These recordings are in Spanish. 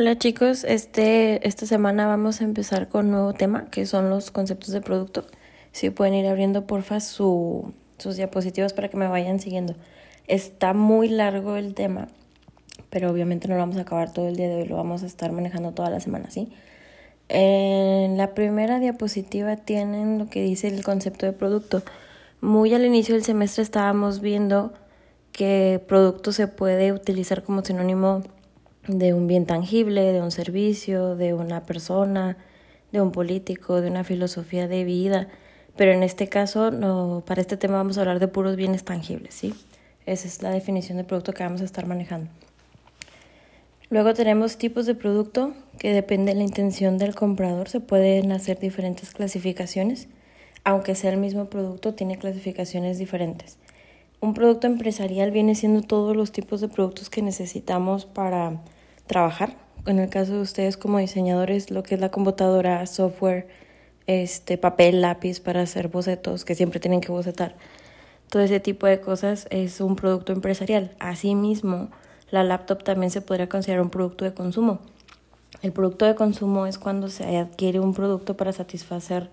Hola chicos, este, esta semana vamos a empezar con un nuevo tema que son los conceptos de producto. Si pueden ir abriendo porfa su, sus diapositivas para que me vayan siguiendo. Está muy largo el tema, pero obviamente no lo vamos a acabar todo el día de hoy, lo vamos a estar manejando toda la semana, ¿sí? En la primera diapositiva tienen lo que dice el concepto de producto. Muy al inicio del semestre estábamos viendo que producto se puede utilizar como sinónimo de un bien tangible, de un servicio, de una persona, de un político, de una filosofía de vida. Pero en este caso, no, para este tema vamos a hablar de puros bienes tangibles, ¿sí? Esa es la definición de producto que vamos a estar manejando. Luego tenemos tipos de producto que depende de la intención del comprador. Se pueden hacer diferentes clasificaciones. Aunque sea el mismo producto, tiene clasificaciones diferentes. Un producto empresarial viene siendo todos los tipos de productos que necesitamos para trabajar. En el caso de ustedes como diseñadores, lo que es la computadora, software, este, papel, lápiz para hacer bocetos, que siempre tienen que bocetar. Todo ese tipo de cosas es un producto empresarial. Asimismo, la laptop también se podría considerar un producto de consumo. El producto de consumo es cuando se adquiere un producto para satisfacer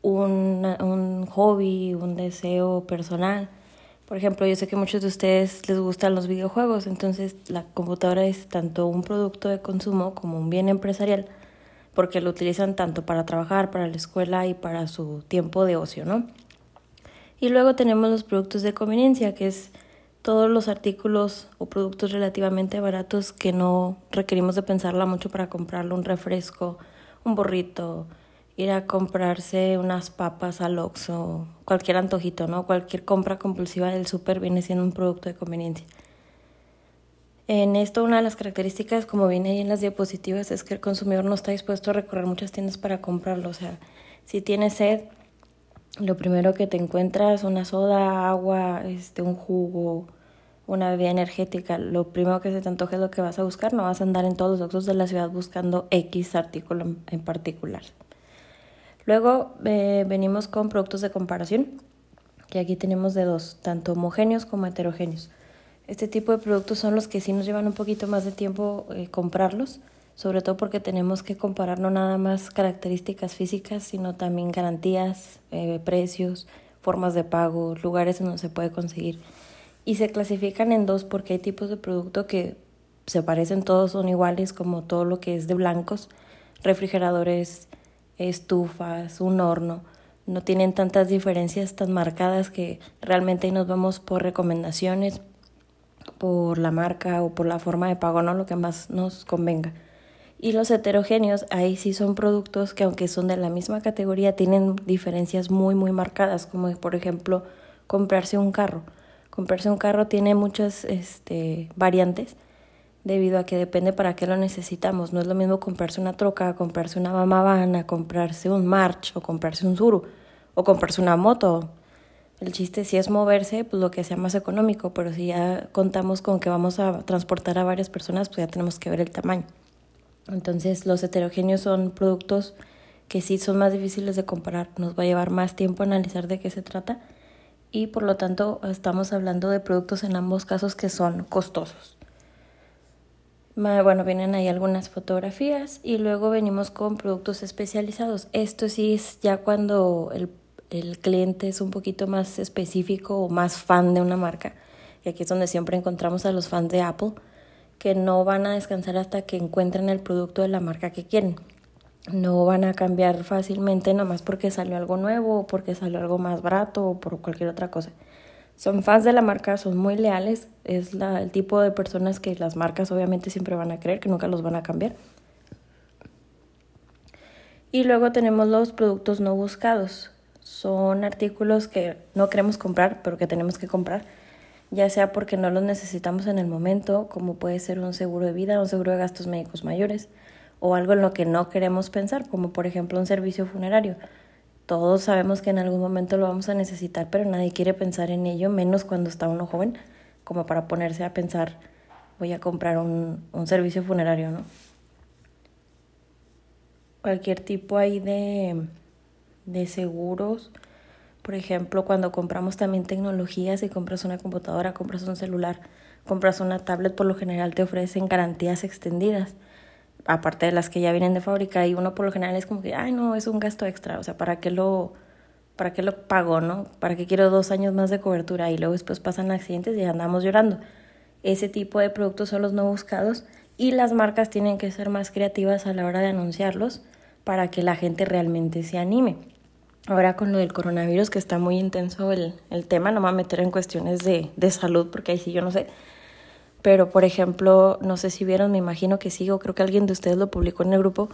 un, un hobby, un deseo personal por ejemplo, yo sé que muchos de ustedes les gustan los videojuegos, entonces la computadora es tanto un producto de consumo como un bien empresarial, porque lo utilizan tanto para trabajar, para la escuela y para su tiempo de ocio, ¿no? Y luego tenemos los productos de conveniencia, que es todos los artículos o productos relativamente baratos que no requerimos de pensarla mucho para comprarlo, un refresco, un borrito, ir a comprarse unas papas al Oxxo, cualquier antojito, ¿no? Cualquier compra compulsiva del súper viene siendo un producto de conveniencia. En esto una de las características, como viene ahí en las diapositivas, es que el consumidor no está dispuesto a recorrer muchas tiendas para comprarlo. O sea, si tienes sed, lo primero que te encuentras una soda, agua, este, un jugo, una bebida energética. Lo primero que se te antoje es lo que vas a buscar. No vas a andar en todos los Oxxos de la ciudad buscando X artículo en particular. Luego eh, venimos con productos de comparación, que aquí tenemos de dos, tanto homogéneos como heterogéneos. Este tipo de productos son los que sí nos llevan un poquito más de tiempo eh, comprarlos, sobre todo porque tenemos que comparar no nada más características físicas, sino también garantías, eh, precios, formas de pago, lugares en donde se puede conseguir. Y se clasifican en dos porque hay tipos de producto que se parecen todos, son iguales, como todo lo que es de blancos, refrigeradores, estufas, un horno, no tienen tantas diferencias tan marcadas que realmente nos vamos por recomendaciones, por la marca o por la forma de pago, no lo que más nos convenga. Y los heterogéneos, ahí sí son productos que aunque son de la misma categoría, tienen diferencias muy, muy marcadas, como por ejemplo comprarse un carro. Comprarse un carro tiene muchas este, variantes debido a que depende para qué lo necesitamos. No es lo mismo comprarse una troca, comprarse una mamavana, comprarse un March o comprarse un Zuru o comprarse una moto. El chiste si es moverse, pues lo que sea más económico, pero si ya contamos con que vamos a transportar a varias personas, pues ya tenemos que ver el tamaño. Entonces los heterogéneos son productos que sí son más difíciles de comparar, nos va a llevar más tiempo analizar de qué se trata y por lo tanto estamos hablando de productos en ambos casos que son costosos. Bueno, vienen ahí algunas fotografías y luego venimos con productos especializados. Esto sí es ya cuando el, el cliente es un poquito más específico o más fan de una marca. Y aquí es donde siempre encontramos a los fans de Apple que no van a descansar hasta que encuentren el producto de la marca que quieren. No van a cambiar fácilmente nomás porque salió algo nuevo o porque salió algo más barato o por cualquier otra cosa son fans de la marca, son muy leales, es la, el tipo de personas que las marcas obviamente siempre van a creer, que nunca los van a cambiar. Y luego tenemos los productos no buscados. Son artículos que no queremos comprar, pero que tenemos que comprar, ya sea porque no los necesitamos en el momento, como puede ser un seguro de vida, un seguro de gastos médicos mayores, o algo en lo que no queremos pensar, como por ejemplo un servicio funerario todos sabemos que en algún momento lo vamos a necesitar, pero nadie quiere pensar en ello, menos cuando está uno joven, como para ponerse a pensar, voy a comprar un, un servicio funerario, ¿no? Cualquier tipo ahí de, de seguros, por ejemplo, cuando compramos también tecnologías, si compras una computadora, compras un celular, compras una tablet, por lo general te ofrecen garantías extendidas aparte de las que ya vienen de fábrica, y uno por lo general es como que, ay, no, es un gasto extra, o sea, ¿para qué lo, para qué lo pago, no? ¿Para qué quiero dos años más de cobertura? Y luego después pasan accidentes y andamos llorando. Ese tipo de productos son los no buscados y las marcas tienen que ser más creativas a la hora de anunciarlos para que la gente realmente se anime. Ahora con lo del coronavirus, que está muy intenso el, el tema, no me voy a meter en cuestiones de, de salud, porque ahí sí yo no sé, pero por ejemplo, no sé si vieron, me imagino que sí, o creo que alguien de ustedes lo publicó en el grupo,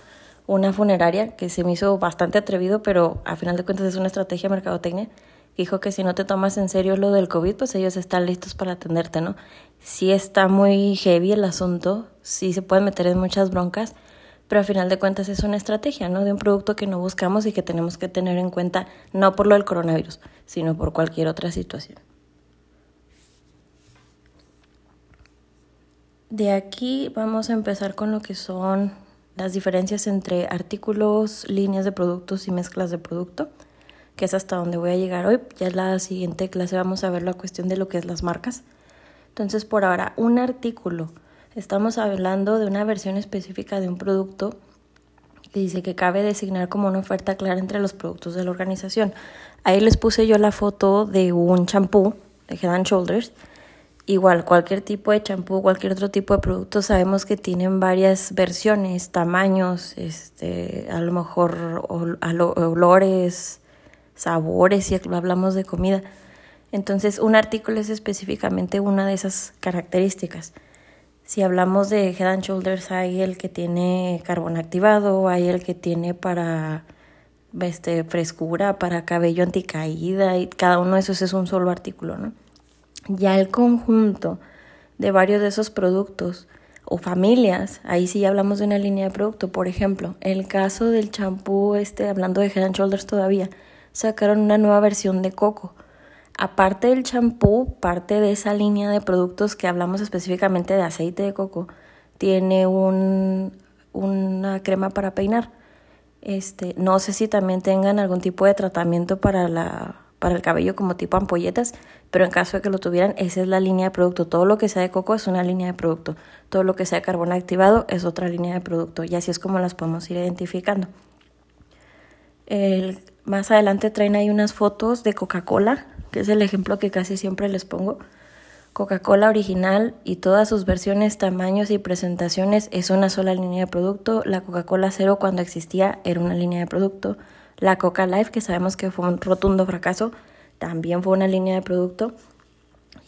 una funeraria que se me hizo bastante atrevido, pero a final de cuentas es una estrategia de mercadotecnia. Dijo que si no te tomas en serio lo del COVID, pues ellos están listos para atenderte, ¿no? Sí está muy heavy el asunto, sí se puede meter en muchas broncas, pero a final de cuentas es una estrategia, ¿no? De un producto que no buscamos y que tenemos que tener en cuenta, no por lo del coronavirus, sino por cualquier otra situación. De aquí vamos a empezar con lo que son las diferencias entre artículos, líneas de productos y mezclas de producto, que es hasta donde voy a llegar hoy. Ya en la siguiente clase vamos a ver la cuestión de lo que es las marcas. Entonces, por ahora, un artículo. Estamos hablando de una versión específica de un producto que dice que cabe designar como una oferta clara entre los productos de la organización. Ahí les puse yo la foto de un champú de Head and Shoulders Igual, cualquier tipo de champú, cualquier otro tipo de producto, sabemos que tienen varias versiones, tamaños, este, a lo mejor olores, sabores, si hablamos de comida. Entonces, un artículo es específicamente una de esas características. Si hablamos de Head and Shoulders, hay el que tiene carbón activado, hay el que tiene para este, frescura, para cabello anticaída, y cada uno de esos es un solo artículo, ¿no? Ya el conjunto de varios de esos productos o familias, ahí sí hablamos de una línea de producto. Por ejemplo, el caso del champú, este, hablando de Head and Shoulders todavía, sacaron una nueva versión de coco. Aparte del champú, parte de esa línea de productos que hablamos específicamente de aceite de coco, tiene un, una crema para peinar. Este, no sé si también tengan algún tipo de tratamiento para la para el cabello como tipo ampolletas, pero en caso de que lo tuvieran, esa es la línea de producto. Todo lo que sea de coco es una línea de producto. Todo lo que sea de carbón activado es otra línea de producto. Y así es como las podemos ir identificando. Más adelante traen ahí unas fotos de Coca-Cola, que es el ejemplo que casi siempre les pongo. Coca-Cola original y todas sus versiones, tamaños y presentaciones es una sola línea de producto. La Coca-Cola cero cuando existía era una línea de producto. La Coca Life, que sabemos que fue un rotundo fracaso, también fue una línea de producto.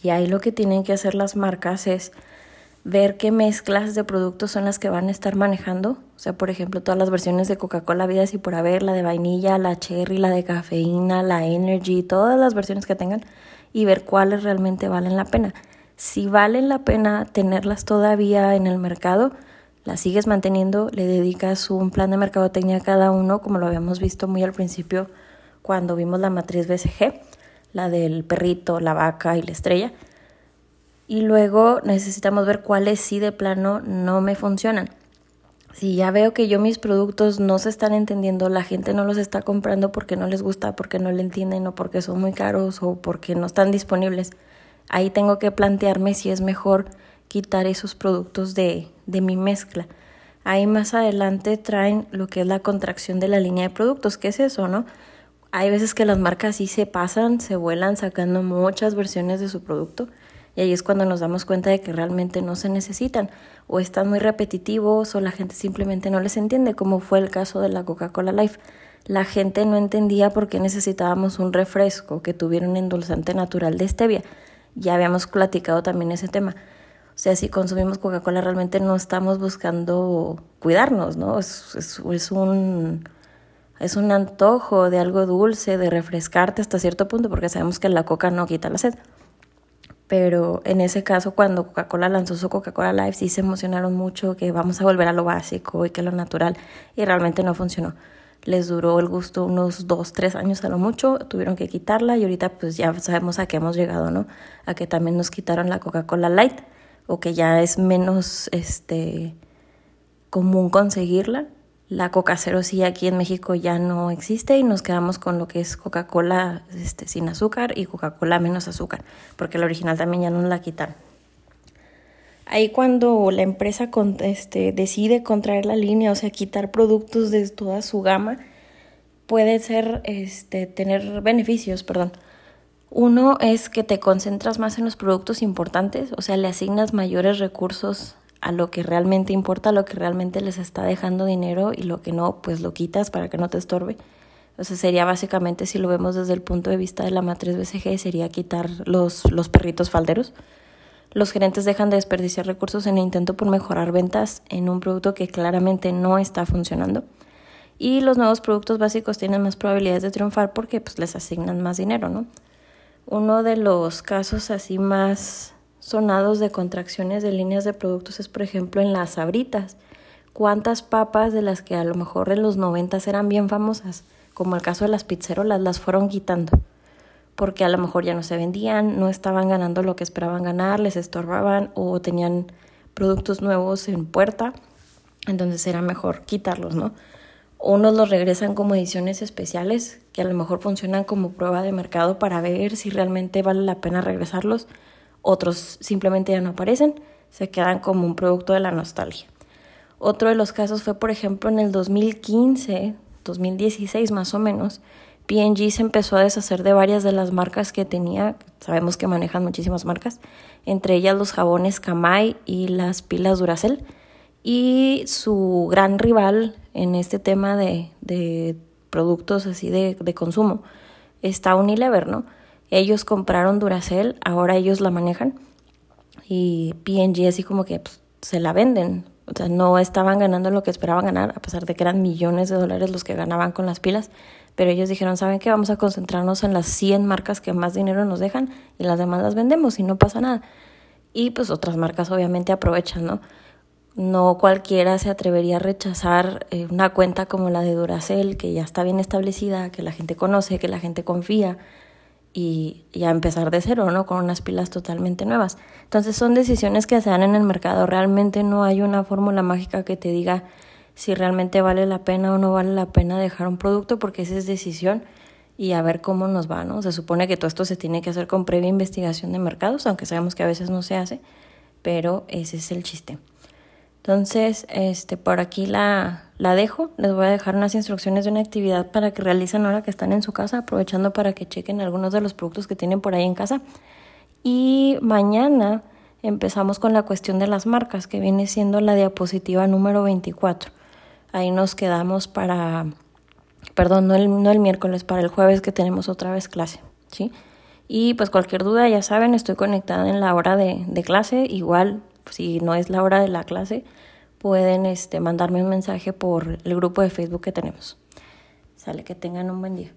Y ahí lo que tienen que hacer las marcas es ver qué mezclas de productos son las que van a estar manejando. O sea, por ejemplo, todas las versiones de Coca-Cola vida y por haber, la de vainilla, la cherry, la de cafeína, la energy, todas las versiones que tengan y ver cuáles realmente valen la pena. Si valen la pena tenerlas todavía en el mercado, la sigues manteniendo, le dedicas un plan de mercadotecnia a cada uno, como lo habíamos visto muy al principio cuando vimos la matriz BCG, la del perrito, la vaca y la estrella. Y luego necesitamos ver cuáles sí de plano no me funcionan. Si ya veo que yo mis productos no se están entendiendo, la gente no los está comprando porque no les gusta, porque no le entienden o porque son muy caros o porque no están disponibles, ahí tengo que plantearme si es mejor quitar esos productos de, de mi mezcla. Ahí más adelante traen lo que es la contracción de la línea de productos. ¿Qué es eso, no? Hay veces que las marcas sí se pasan, se vuelan sacando muchas versiones de su producto y ahí es cuando nos damos cuenta de que realmente no se necesitan o están muy repetitivos o la gente simplemente no les entiende, como fue el caso de la Coca-Cola Life. La gente no entendía por qué necesitábamos un refresco que tuviera un endulzante natural de stevia. Ya habíamos platicado también ese tema. O sea, si consumimos Coca-Cola realmente no estamos buscando cuidarnos, ¿no? Es, un, es un antojo de algo dulce, de refrescarte hasta cierto punto, porque sabemos que la coca no quita la sed. Pero en ese caso, cuando Coca-Cola lanzó su Coca-Cola Life, sí se emocionaron mucho que vamos a volver a lo básico y que lo natural, y realmente no funcionó. Les duró el gusto unos dos, tres años a lo mucho, tuvieron que quitarla y ahorita pues ya sabemos a qué hemos llegado, ¿no? A que también nos quitaron la Coca-Cola Light o que ya es menos este, común conseguirla. La Coca Cero sí aquí en México ya no existe y nos quedamos con lo que es Coca-Cola este, sin azúcar y Coca-Cola menos azúcar, porque la original también ya no la quitan. Ahí cuando la empresa este, decide contraer la línea, o sea, quitar productos de toda su gama, puede ser este, tener beneficios, perdón. Uno es que te concentras más en los productos importantes, o sea, le asignas mayores recursos a lo que realmente importa, a lo que realmente les está dejando dinero y lo que no, pues lo quitas para que no te estorbe. O sea, sería básicamente, si lo vemos desde el punto de vista de la matriz BCG, sería quitar los, los perritos falderos. Los gerentes dejan de desperdiciar recursos en el intento por mejorar ventas en un producto que claramente no está funcionando. Y los nuevos productos básicos tienen más probabilidades de triunfar porque pues, les asignan más dinero, ¿no? Uno de los casos así más sonados de contracciones de líneas de productos es, por ejemplo, en las abritas. ¿Cuántas papas de las que a lo mejor en los noventas eran bien famosas, como el caso de las pizzerolas, las fueron quitando? porque a lo mejor ya no se vendían, no estaban ganando lo que esperaban ganar, les estorbaban o tenían productos nuevos en puerta, entonces era mejor quitarlos, ¿no? Unos los regresan como ediciones especiales que a lo mejor funcionan como prueba de mercado para ver si realmente vale la pena regresarlos. Otros simplemente ya no aparecen, se quedan como un producto de la nostalgia. Otro de los casos fue, por ejemplo, en el 2015, 2016 más o menos, P&G se empezó a deshacer de varias de las marcas que tenía. Sabemos que manejan muchísimas marcas, entre ellas los jabones Kamai y las pilas Duracell. Y su gran rival en este tema de, de productos así de, de, consumo está Unilever, ¿no? Ellos compraron Duracell, ahora ellos la manejan y P&G así como que pues, se la venden. O sea, no estaban ganando lo que esperaban ganar, a pesar de que eran millones de dólares los que ganaban con las pilas pero ellos dijeron, ¿saben qué? Vamos a concentrarnos en las 100 marcas que más dinero nos dejan y las demás las vendemos y no pasa nada. Y pues otras marcas obviamente aprovechan, ¿no? No cualquiera se atrevería a rechazar eh, una cuenta como la de Duracell, que ya está bien establecida, que la gente conoce, que la gente confía, y, y, a empezar de cero, ¿no? Con unas pilas totalmente nuevas. Entonces son decisiones que se dan en el mercado. Realmente no hay una fórmula mágica que te diga si realmente vale la pena o no vale la pena dejar un producto, porque esa es decisión y a ver cómo nos va, ¿no? Se supone que todo esto se tiene que hacer con previa investigación de mercados, aunque sabemos que a veces no se hace, pero ese es el chiste. Entonces, este, por aquí la, la dejo. Les voy a dejar unas instrucciones de una actividad para que realicen ahora que están en su casa, aprovechando para que chequen algunos de los productos que tienen por ahí en casa. Y mañana empezamos con la cuestión de las marcas, que viene siendo la diapositiva número 24 ahí nos quedamos para, perdón, no el, no el miércoles, para el jueves que tenemos otra vez clase, ¿sí? Y pues cualquier duda, ya saben, estoy conectada en la hora de, de clase, igual si no es la hora de la clase, pueden este, mandarme un mensaje por el grupo de Facebook que tenemos. Sale, que tengan un buen día.